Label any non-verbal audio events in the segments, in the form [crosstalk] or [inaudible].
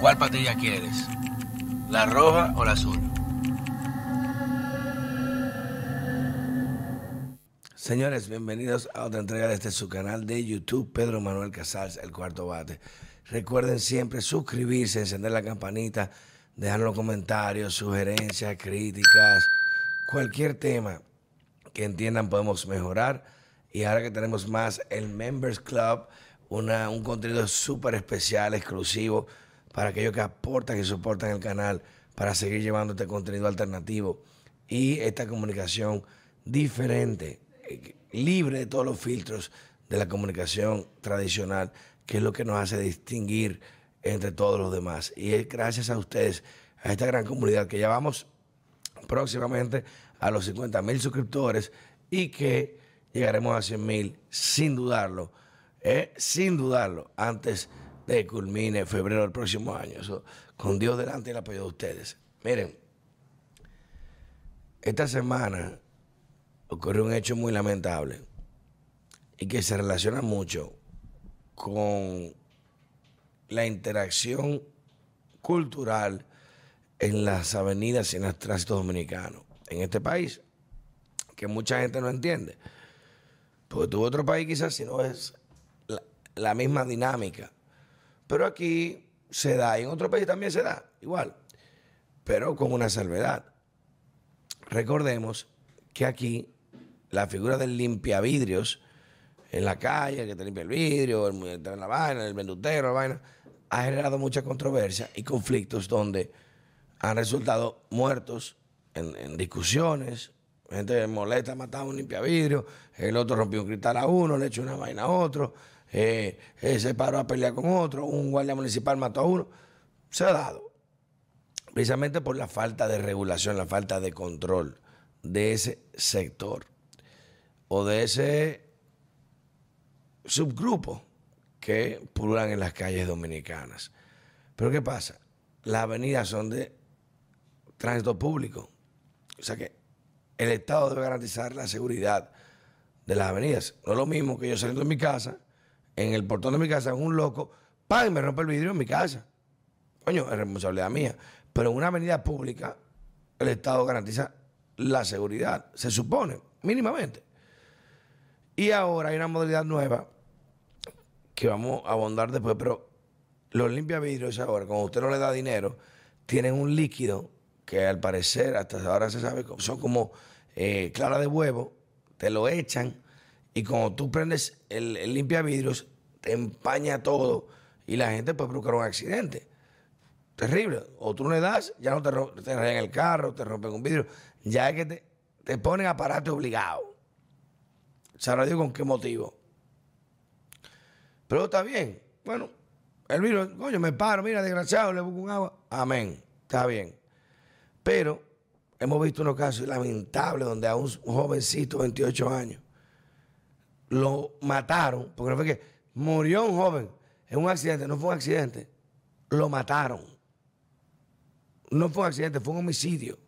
¿Cuál patilla quieres? ¿La roja o la azul? Señores, bienvenidos a otra entrega de este su canal de YouTube, Pedro Manuel Casals, El Cuarto Bate. Recuerden siempre suscribirse, encender la campanita, dejar los comentarios, sugerencias, críticas, cualquier tema que entiendan podemos mejorar. Y ahora que tenemos más el Members Club, una, un contenido súper especial, exclusivo, para aquellos que aportan y soportan el canal, para seguir llevando este contenido alternativo y esta comunicación diferente libre de todos los filtros de la comunicación tradicional, que es lo que nos hace distinguir entre todos los demás. Y es gracias a ustedes, a esta gran comunidad que ya vamos próximamente a los 50 mil suscriptores y que llegaremos a 100 mil sin dudarlo, ¿eh? sin dudarlo, antes de culmine febrero del próximo año. Con Dios delante y el apoyo de ustedes. Miren, esta semana ocurrió un hecho muy lamentable y que se relaciona mucho con la interacción cultural en las avenidas y en el tránsito dominicano en este país, que mucha gente no entiende. Porque tuvo otro país quizás si no es la misma dinámica. Pero aquí se da, y en otro país también se da, igual, pero con una salvedad. Recordemos que aquí la figura del limpiavidrios en la calle, el que te limpia el vidrio, el, la vaina, el vendutero, la vaina, ha generado mucha controversia y conflictos donde han resultado muertos en, discusiones. Gente molesta, mataba un limpiavidrio, el otro rompió un cristal a uno, le echó una vaina a otro, eh, eh, se paró a pelear con otro, un guardia municipal mató a uno. Se ha dado. Precisamente por la falta de regulación, la falta de control de ese sector o de ese subgrupo que pululan en las calles dominicanas. Pero ¿qué pasa? Las avenidas son de tránsito público. O sea que el Estado debe garantizar la seguridad de las avenidas. No es lo mismo que yo saliendo de mi casa, en el portón de mi casa, un loco, ¡pam! me rompe el vidrio en mi casa. Coño, es responsabilidad mía. Pero en una avenida pública, el Estado garantiza la seguridad, se supone, mínimamente. Y ahora hay una modalidad nueva que vamos a abondar después, pero los limpiavidrios ahora, cuando usted no le da dinero, tienen un líquido que al parecer, hasta ahora se sabe, son como eh, clara de huevo, te lo echan y cuando tú prendes el, el limpiavidrios, te empaña todo y la gente puede provocar un accidente. Terrible. O tú no le das, ya no te, te rayan el carro, te rompen un vidrio, ya es que te, te ponen aparato obligado. Sabrá Dios con qué motivo. Pero está bien. Bueno, el virus, coño, me paro, mira, desgraciado, le busco un agua. Amén. Está bien. Pero hemos visto unos casos lamentables donde a un jovencito de 28 años lo mataron, porque no fue que murió un joven en un accidente, no fue un accidente, lo mataron. No fue un accidente, fue un homicidio.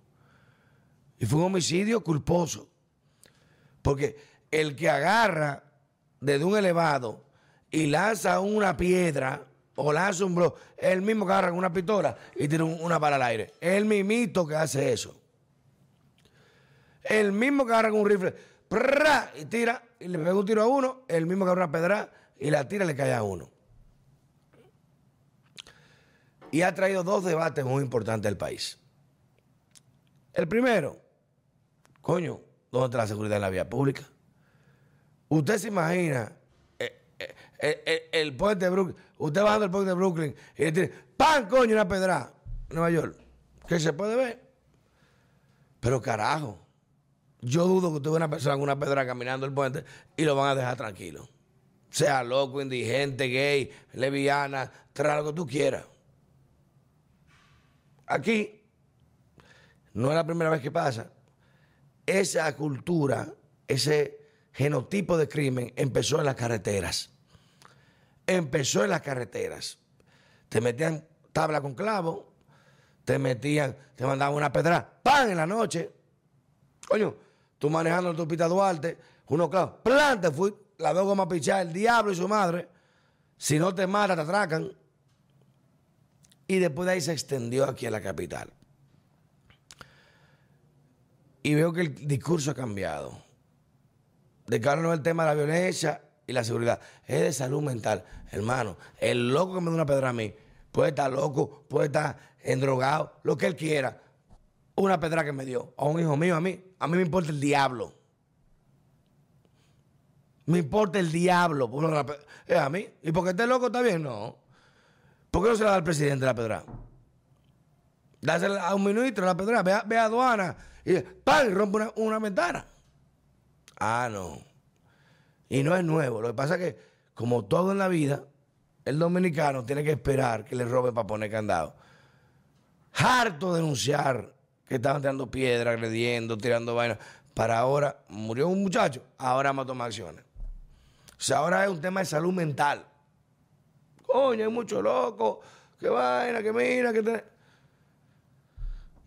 Y fue un homicidio culposo. Porque el que agarra desde un elevado y lanza una piedra o lanza un blo, es el mismo que agarra con una pistola y tira una bala al aire. Es el mismito que hace eso. El mismo que agarra con un rifle y tira y le pega un tiro a uno, el mismo que agarra una pedra y la tira y le cae a uno. Y ha traído dos debates muy importantes al país. El primero, coño, ¿dónde está la seguridad en la vía pública? Usted se imagina eh, eh, eh, el, puente de Brooklyn, usted bajando el puente de Brooklyn y le tiene, ¡pam, coño, una pedra! Nueva York. ¿Qué se puede ver? Pero carajo, yo dudo que vea una persona con una pedra caminando el puente y lo van a dejar tranquilo. Sea loco, indigente, gay, leviana, trae lo que tú quieras. Aquí, no es la primera vez que pasa. Esa cultura, ese genotipo de crimen empezó en las carreteras. Empezó en las carreteras. Te metían tabla con clavo, te metían, te mandaban una pedra, ¡pam! en la noche. Coño, tú manejando el Tupita Duarte, uno clavo, ¡plan! Te fui, la dos gomas pichar, el diablo y su madre. Si no te mata, te atracan. Y después de ahí se extendió aquí a la capital. Y veo que el discurso ha cambiado. De que no es el tema de la violencia y la seguridad, es de salud mental. Hermano, el loco que me da una pedra a mí puede estar loco, puede estar endrogado, lo que él quiera. Una pedra que me dio a un hijo mío, a mí, a mí me importa el diablo. Me importa el diablo. Es a mí. ¿Y porque esté loco está bien? No. ¿Por qué no se la da al presidente la pedra? Dásela a un ministro la pedra. Ve a, ve aduana y ¡pam! rompe una, una ventana. Ah, no. Y no es nuevo. Lo que pasa es que, como todo en la vida, el dominicano tiene que esperar que le roben para poner candado. Harto denunciar que estaban tirando piedra, agrediendo, tirando vainas. Para ahora, murió un muchacho, ahora vamos a tomar acciones. O sea, ahora es un tema de salud mental. Coño, hay mucho loco, qué vaina, que mira, que te...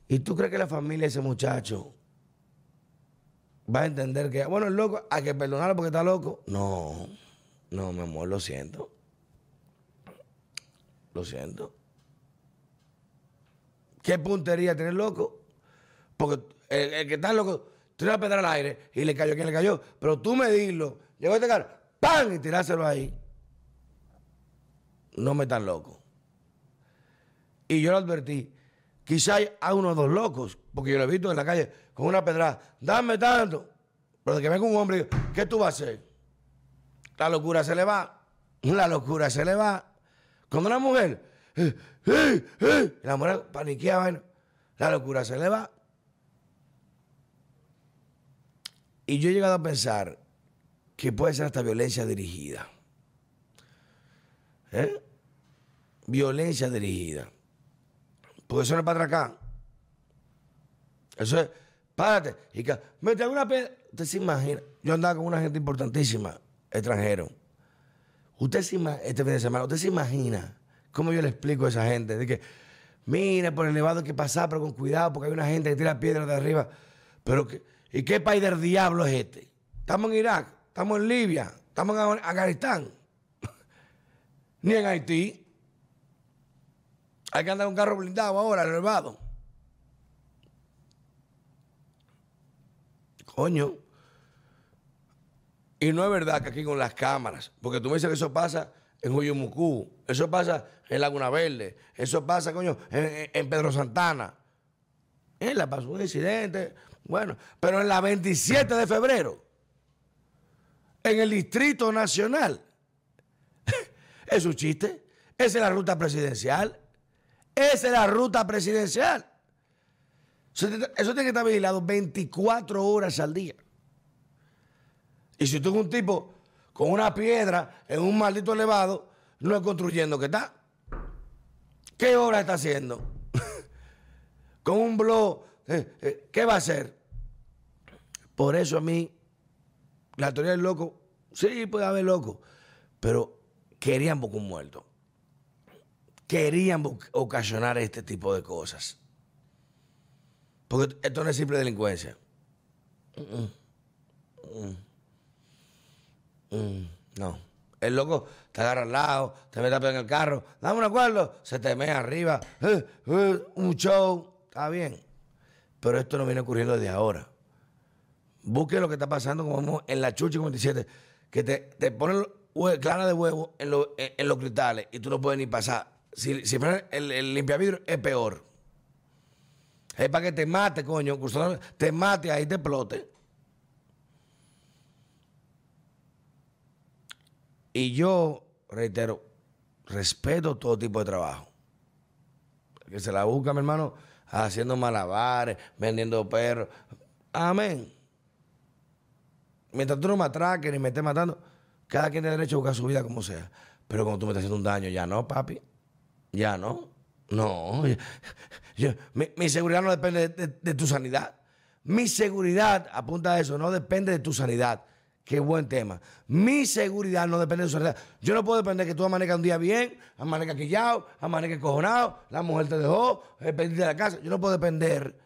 ¿Y tú crees que la familia de ese muchacho va a entender que, bueno, el loco, hay que perdonarlo porque está loco? No, no, mi amor, lo siento. Lo siento. ¿Qué puntería tener loco? Porque el, que está loco, tiró la pedra al aire y le cayó quien le cayó. Pero tú me dilo, llegó a este carro, ¡pam! y tirárselo ahí. No me tan loco. Y yo lo advertí. Quizá hay uno o dos locos, porque yo lo he visto en la calle con una pedrada. Dame tanto. Pero de que venga un hombre, ¿qué tú vas a hacer? La locura se le va. La locura se le va. Cuando una mujer, eh, eh, eh, la mujer paniquea, la locura se le va. Y yo he llegado a pensar que puede ser hasta violencia dirigida. Violencia dirigida. Porque eso no es para atracar. Eso es, párate. Y que, mete una Usted se imagina. Yo andaba con una gente importantísima, extranjero. Usted se imagina, este fin de semana, usted se imagina cómo yo le explico a esa gente de que, mire, por el elevado hay que pasar, pero con cuidado, porque hay una gente que tira piedras de arriba. Pero que, ¿y qué país del diablo es este? Estamos en Irak, estamos en Libia, estamos en Afganistán, ni en Haití. Hay que andar un carro blindado ahora, elevado. Coño. Y no es verdad que aquí con las cámaras, porque tú me dices que eso pasa en Huyumucú, eso pasa en Laguna Verde, eso pasa, coño, en, Pedro Santana. En la pasó un incidente, bueno, pero en la 27 de febrero, en el Distrito Nacional, [laughs] es un chiste, esa es la ruta presidencial, esa es la ruta presidencial. Eso tiene que estar vigilado 24 horas al día. Y si tú eres un tipo con una piedra en un maldito elevado, no es construyendo que está. ¿Qué hora está haciendo? [laughs] con un blog, ¿qué va a hacer? Por eso a mí, la teoría del loco, sí puede haber loco, pero querían buscar un muerto. Querían ocasionar este tipo de cosas. Porque esto no es simple delincuencia. No. El loco te agarra al lado, te mete en el carro, dame un acuerdo, se te mete arriba, eh, eh, un show, está bien. Pero esto no viene ocurriendo desde ahora. Busque lo que está pasando como en la Chuchi 57, que te, te ponen clara de huevo en, los cristales y tú no puedes ni pasar. Si, si el, el limpiavidrio es peor. Es para que te mate, coño, te mate ahí te explote. Y yo, reitero, respeto todo tipo de trabajo. que se la busca, mi hermano, haciendo malabares, vendiendo perros. Amén. Mientras tú no me atraques ni me estés matando, cada quien tiene derecho a buscar su vida como sea. Pero cuando tú me estás haciendo un daño, ya no, papi. Ya no. No. mi, seguridad no depende de tu sanidad. Mi seguridad, apunta a eso, no depende de tu sanidad. Qué buen tema. Mi seguridad no depende de su seguridad. Yo no puedo depender que tú amanezcas un día bien, amanezcas quillado, amanezcas cojonado, la mujer te dejó, el de la casa. Yo no puedo depender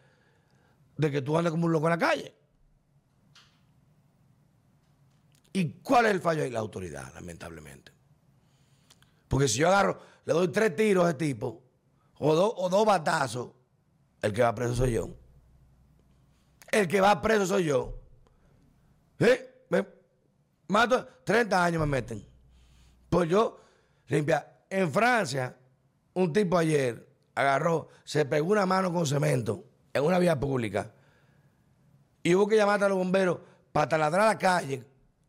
de que tú andes como un loco en la calle. ¿Y cuál es el fallo ahí? La autoridad, lamentablemente. Porque si yo agarro, le doy tres tiros a ese tipo, o, dos o dos batazos, el que va preso soy yo. El que va preso soy yo. ¿Eh? Mato, 30 años me meten. Pues yo, limpia. En Francia, un tipo ayer agarró, se pegó una mano con cemento en una vía pública y hubo que llamar a los bomberos para taladrar la calle,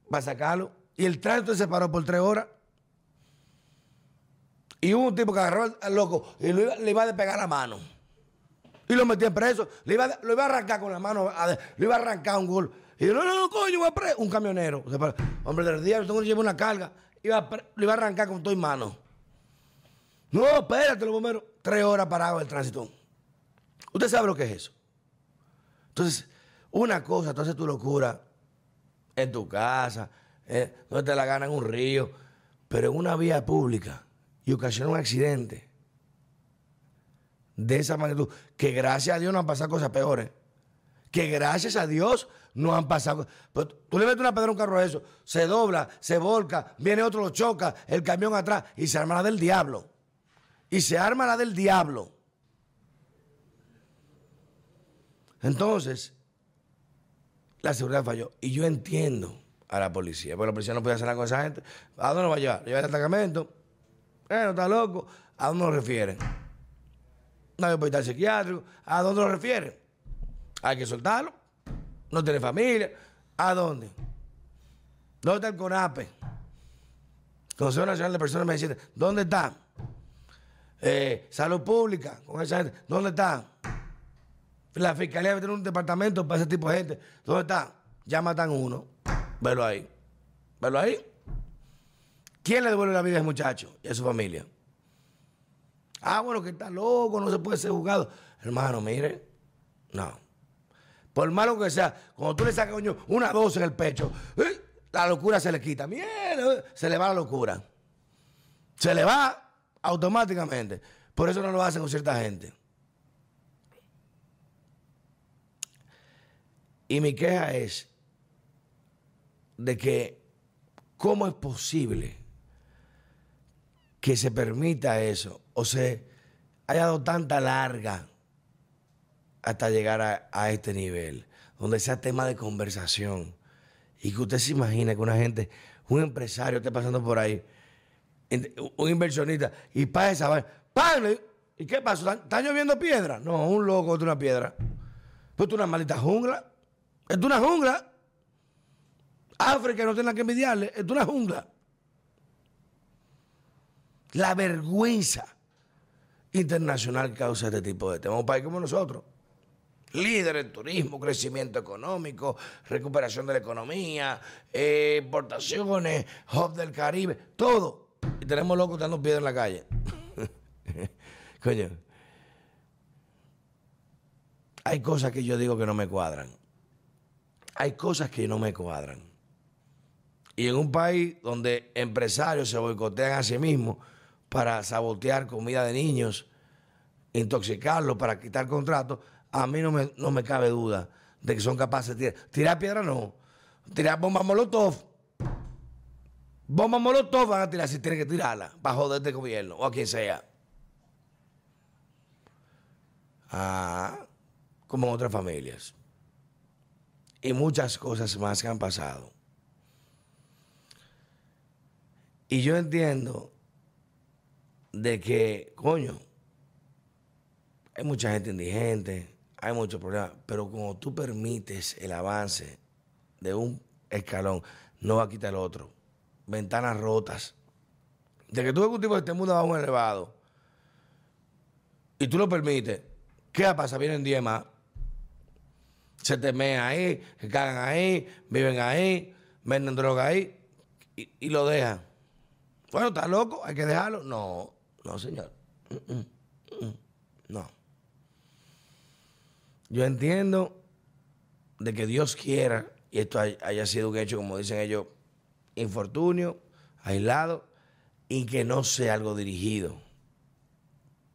para sacarlo. Y el tránsito se paró por tres horas. Y hubo un tipo que agarró al loco y le iba a despegar la mano. Y lo metí en preso. Le iba, lo iba a arrancar con la mano, le iba a arrancar un gol. Y yo, no, no, no, coño, voy a preso. Un camionero. hombre del día, tengo que llevar una carga. Iba lo iba a arrancar con todo en mano. No, espérate, los bomberos. Tres horas parados el tránsito. Usted sabe lo que es eso. Entonces, una cosa, entonces tu locura en tu casa, eh, no te la gana en un río, pero en una vía pública y ocasiona un accidente de esa magnitud, que gracias a Dios no han pasado cosas peores. Que gracias a Dios no han pasado. Pero tú le metes una pedra a un carro a eso, se dobla, se volca, viene otro, lo choca, el camión atrás y se arma la del diablo. Y se arma la del diablo. Entonces, la seguridad falló. Y yo entiendo a la policía, porque la policía no puede hacer nada con esa gente. ¿A dónde va a llevar? Lleva el destacamento. Eh, no está loco. ¿A dónde lo refieren? No hay hospital psiquiátrico. ¿A dónde lo refieren? Hay que soltarlo. No tiene familia. ¿A dónde? ¿Dónde está el CONAPE? Consejo Nacional de Personas Medicinas. ¿Dónde está? Eh, salud Pública. Con esa gente. ¿Dónde está? La fiscalía debe tener un departamento para ese tipo de gente. ¿Dónde está? Ya matan uno. Velo ahí. Velo ahí. ¿Quién le devuelve la vida a ese muchacho y a su familia? Ah, bueno, que está loco, no se puede ser juzgado. Hermano, mire, no. Por malo que sea, cuando tú le sacas coño, una dosis en el pecho, ¡eh! la locura se le quita. Mierda, se le va la locura. Se le va automáticamente. Por eso no lo hacen con cierta gente. Y mi queja es de que cómo es posible que se permita eso o se haya dado tanta larga hasta llegar a, este nivel, donde sea tema de conversación y que usted se imagine que una gente, un empresario esté pasando por ahí, un inversionista, y pasa esa ¡pam! ¿Y qué pasó? ¿Está lloviendo piedra? No, un loco de una piedra. Pues tú una maldita jungla. Es una jungla. África no tiene que envidiarle. Es una jungla. La vergüenza internacional causa este tipo de temas. Un país como nosotros. Líder en turismo, crecimiento económico, recuperación de la economía, eh, importaciones, hub del Caribe, todo. Y tenemos locos dando piedras en la calle. [laughs] Coño. Hay cosas que yo digo que no me cuadran hay cosas que no me cuadran. Y en un país donde empresarios se boicotean a sí mismos para sabotear comida de niños, intoxicarlos para quitar contratos, a mí no me, no me cabe duda de que son capaces de tirar. Tirar piedra no. Tirar bomba molotov. Bomba molotov van a tirar si tienen que tirarla para joder este gobierno o a quien sea. Ah, como en otras familias y muchas cosas más que han pasado. Y yo entiendo de que, coño, hay mucha gente indigente, hay muchos problemas, pero como tú permites el avance de un escalón, no va a quitar el otro. Ventanas rotas. De que tú ves un tipo de este mundo va a un elevado y tú lo permites, ¿qué va a pasar? Vienen 10 más se temen ahí, se cagan ahí, viven ahí, venden droga ahí y, lo dejan. Bueno, está loco, hay que dejarlo. No, no, señor. Mm, mm, mm, no. Yo entiendo de que Dios quiera, y esto haya sido un hecho, como dicen ellos, infortunio, aislado, y que no sea algo dirigido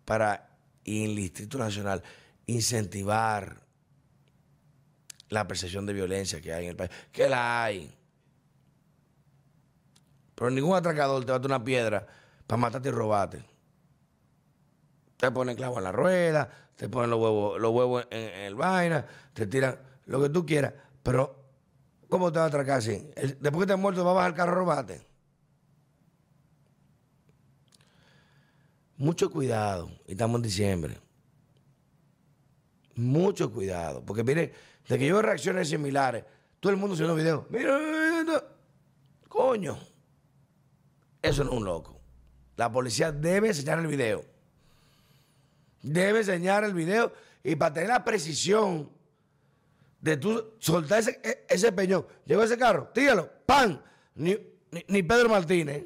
para, en el Distrito Nacional, incentivar la percepción de violencia que hay en el país. Que la hay. Pero ningún atracador te va a dar una piedra para matarte y robarte. Te ponen clavo en la rueda, te ponen los huevos, los huevos en, el vaina, te tiran lo que tú quieras. Pero, ¿cómo te va a atracar así? después que te has muerto, va a bajar el carro a robarte. Mucho cuidado, y estamos en diciembre. Mucho cuidado, porque mire, de que yo veo reacciones similares, todo el mundo haciendo videos. Mira, coño. Eso no es un loco. La policía debe enseñar el video. Debe enseñar el video y para tener la precisión de tú soltar ese, e, ese peñón. Llegó ese carro, tíralo, ¡pam! Ni, ni, Pedro Martínez.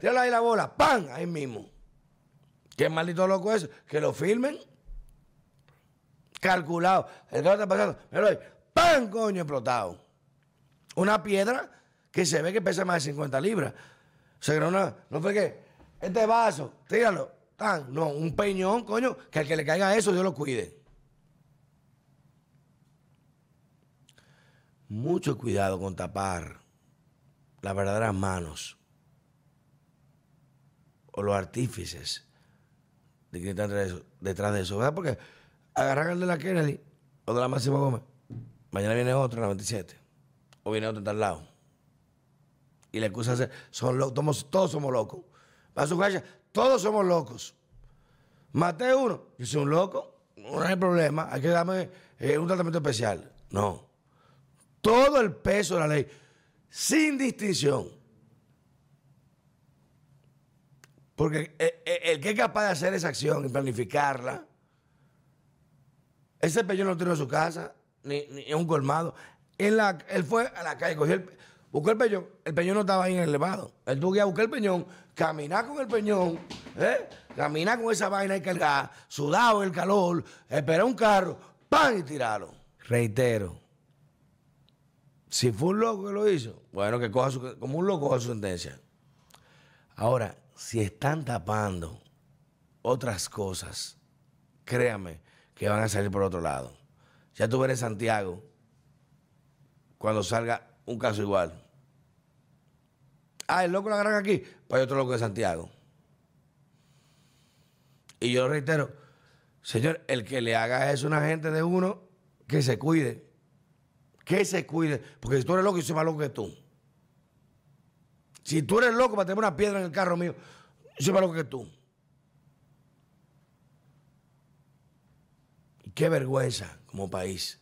Tíralo ahí la bola, ¡pam! Ahí mismo. Qué maldito loco eso. Que lo filmen. Calculado. El carro está pasando. Pero ahí, ¡pam! Coño, explotado. Una piedra que se ve que pesa más de 50 libras. O sea, no, no, no fue que este vaso, tíralo, no, un peñón, coño, que al que le caiga eso, Dios lo cuide. Mucho cuidado con tapar las verdaderas manos o los artífices de quien están detrás de eso, ¿verdad? Porque agarran el de la Kennedy o de la Máxima Gómez, mañana viene otro en la 27, o viene otro en tal lado y la excusa es, son todos somos locos. Para su casa, todos somos locos. Maté uno, yo soy un loco, no hay problema, hay que darme eh, un tratamiento especial. No. Todo el peso de la ley, sin distinción. Porque eh, eh, el, que es capaz de hacer esa acción y planificarla, ese peñón no tiene en su casa, ni, en un colmado. Él fue a la calle, cogió el Buscó el peñón. El peñón no estaba ahí en el elevado. Él tuvo que ir a buscar el peñón, caminar con el peñón, ¿eh? caminar con esa vaina y cargar, sudado el calor, esperar un carro, ¡pam! y tirarlo. Reitero. Si fue un loco que lo hizo, bueno, que coja su, como un loco coja su sentencia. Ahora, si están tapando otras cosas, créame que van a salir por otro lado. Ya tú verás Santiago cuando salga un caso igual. Ah, el loco lo agarran aquí, pues hay otro loco de Santiago. Y yo reitero, señor, el que le haga eso a una gente de uno, que se cuide. Que se cuide. Porque si tú eres loco, yo soy más loco que tú. Si tú eres loco para tener una piedra en el carro mío, yo soy más loco que tú. Qué vergüenza como país.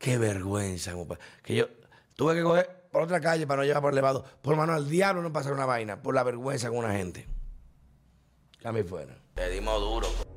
Qué vergüenza como país. Que yo tuve que coger por otra calle para no llevar por elevado. Por mano al diablo no pasar una vaina, por la vergüenza con una gente. A fuera. Te dimos duro.